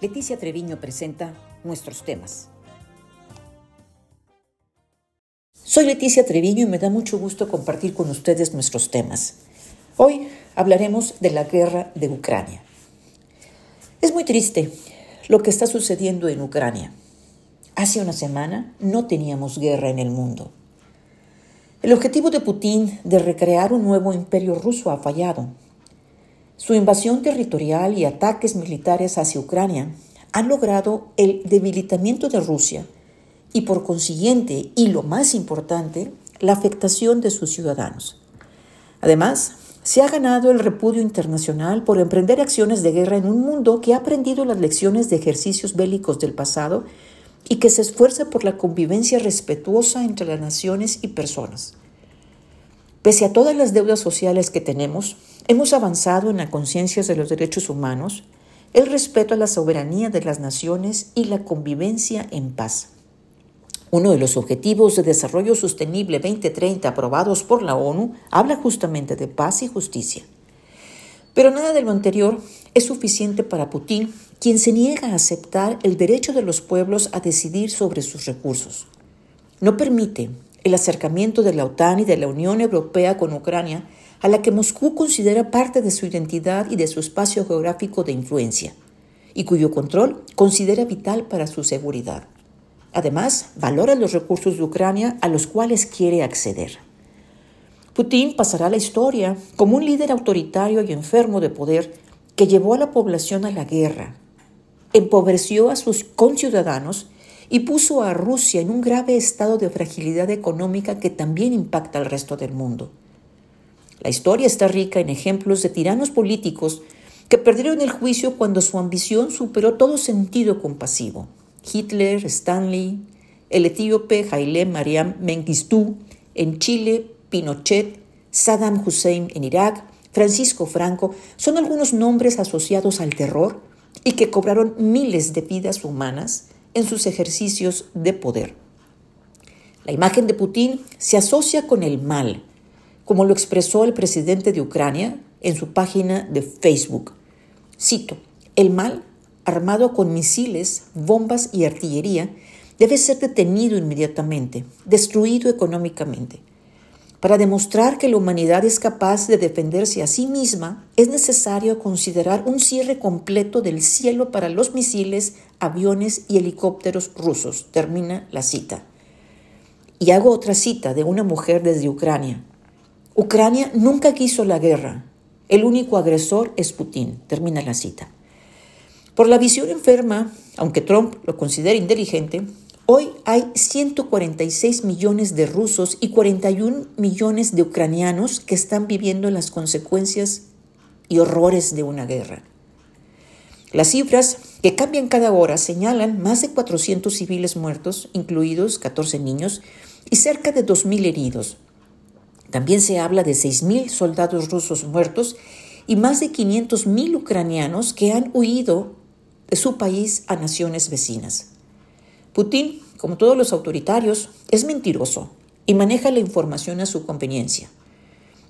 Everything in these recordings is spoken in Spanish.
Leticia Treviño presenta nuestros temas. Soy Leticia Treviño y me da mucho gusto compartir con ustedes nuestros temas. Hoy hablaremos de la guerra de Ucrania. Es muy triste lo que está sucediendo en Ucrania. Hace una semana no teníamos guerra en el mundo. El objetivo de Putin de recrear un nuevo imperio ruso ha fallado su invasión territorial y ataques militares hacia Ucrania han logrado el debilitamiento de Rusia y por consiguiente, y lo más importante, la afectación de sus ciudadanos. Además, se ha ganado el repudio internacional por emprender acciones de guerra en un mundo que ha aprendido las lecciones de ejercicios bélicos del pasado y que se esfuerza por la convivencia respetuosa entre las naciones y personas. Pese a todas las deudas sociales que tenemos, hemos avanzado en la conciencia de los derechos humanos, el respeto a la soberanía de las naciones y la convivencia en paz. Uno de los objetivos de desarrollo sostenible 2030 aprobados por la ONU habla justamente de paz y justicia. Pero nada de lo anterior es suficiente para Putin, quien se niega a aceptar el derecho de los pueblos a decidir sobre sus recursos. No permite el acercamiento de la OTAN y de la Unión Europea con Ucrania, a la que Moscú considera parte de su identidad y de su espacio geográfico de influencia, y cuyo control considera vital para su seguridad. Además, valora los recursos de Ucrania a los cuales quiere acceder. Putin pasará a la historia como un líder autoritario y enfermo de poder que llevó a la población a la guerra, empobreció a sus conciudadanos y puso a Rusia en un grave estado de fragilidad económica que también impacta al resto del mundo. La historia está rica en ejemplos de tiranos políticos que perdieron el juicio cuando su ambición superó todo sentido compasivo. Hitler, Stanley, el etíope Haile Mariam Mengistu, en Chile, Pinochet, Saddam Hussein en Irak, Francisco Franco, son algunos nombres asociados al terror y que cobraron miles de vidas humanas en sus ejercicios de poder. La imagen de Putin se asocia con el mal, como lo expresó el presidente de Ucrania en su página de Facebook. Cito, el mal, armado con misiles, bombas y artillería, debe ser detenido inmediatamente, destruido económicamente. Para demostrar que la humanidad es capaz de defenderse a sí misma, es necesario considerar un cierre completo del cielo para los misiles, aviones y helicópteros rusos. Termina la cita. Y hago otra cita de una mujer desde Ucrania. Ucrania nunca quiso la guerra. El único agresor es Putin. Termina la cita. Por la visión enferma, aunque Trump lo considera inteligente, Hoy hay 146 millones de rusos y 41 millones de ucranianos que están viviendo las consecuencias y horrores de una guerra. Las cifras, que cambian cada hora, señalan más de 400 civiles muertos, incluidos 14 niños, y cerca de 2.000 heridos. También se habla de 6.000 soldados rusos muertos y más de 500.000 ucranianos que han huido de su país a naciones vecinas. Putin, como todos los autoritarios, es mentiroso y maneja la información a su conveniencia.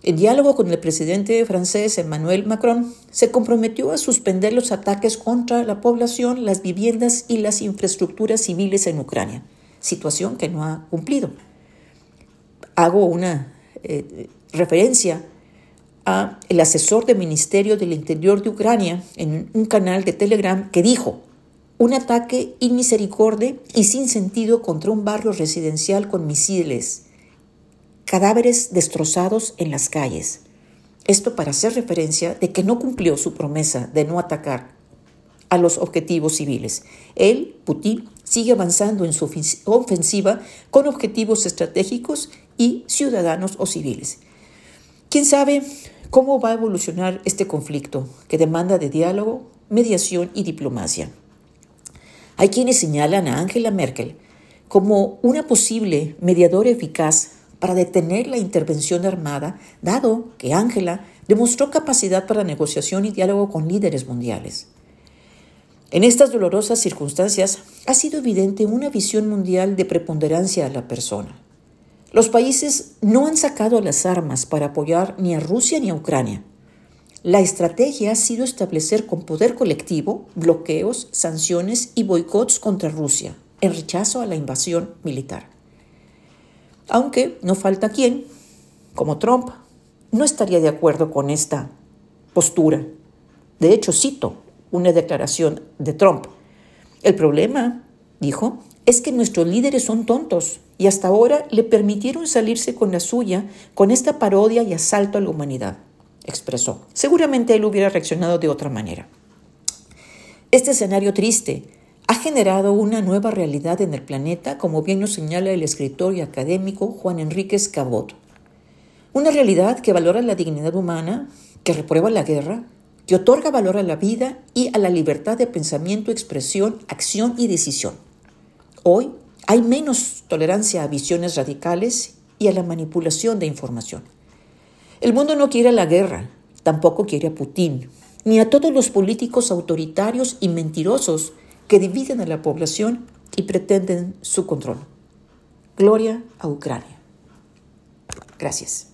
En diálogo con el presidente francés Emmanuel Macron, se comprometió a suspender los ataques contra la población, las viviendas y las infraestructuras civiles en Ucrania, situación que no ha cumplido. Hago una eh, referencia a el asesor del Ministerio del Interior de Ucrania en un canal de Telegram que dijo, un ataque inmisericorde y sin sentido contra un barrio residencial con misiles, cadáveres destrozados en las calles. Esto para hacer referencia de que no cumplió su promesa de no atacar a los objetivos civiles. Él, Putin, sigue avanzando en su ofensiva con objetivos estratégicos y ciudadanos o civiles. ¿Quién sabe cómo va a evolucionar este conflicto que demanda de diálogo, mediación y diplomacia? Hay quienes señalan a Angela Merkel como una posible mediadora eficaz para detener la intervención armada, dado que Angela demostró capacidad para negociación y diálogo con líderes mundiales. En estas dolorosas circunstancias ha sido evidente una visión mundial de preponderancia a la persona. Los países no han sacado las armas para apoyar ni a Rusia ni a Ucrania. La estrategia ha sido establecer con poder colectivo bloqueos, sanciones y boicots contra Rusia en rechazo a la invasión militar. Aunque no falta quien, como Trump, no estaría de acuerdo con esta postura. De hecho, cito una declaración de Trump. El problema, dijo, es que nuestros líderes son tontos y hasta ahora le permitieron salirse con la suya con esta parodia y asalto a la humanidad, expresó. Seguramente él hubiera reaccionado de otra manera. Este escenario triste ha generado una nueva realidad en el planeta, como bien nos señala el escritor y académico Juan Enríquez Cabot. Una realidad que valora la dignidad humana, que reprueba la guerra, que otorga valor a la vida y a la libertad de pensamiento, expresión, acción y decisión. Hoy hay menos tolerancia a visiones radicales y a la manipulación de información. El mundo no quiere la guerra, tampoco quiere a Putin, ni a todos los políticos autoritarios y mentirosos que dividen a la población y pretenden su control. Gloria a Ucrania. Gracias.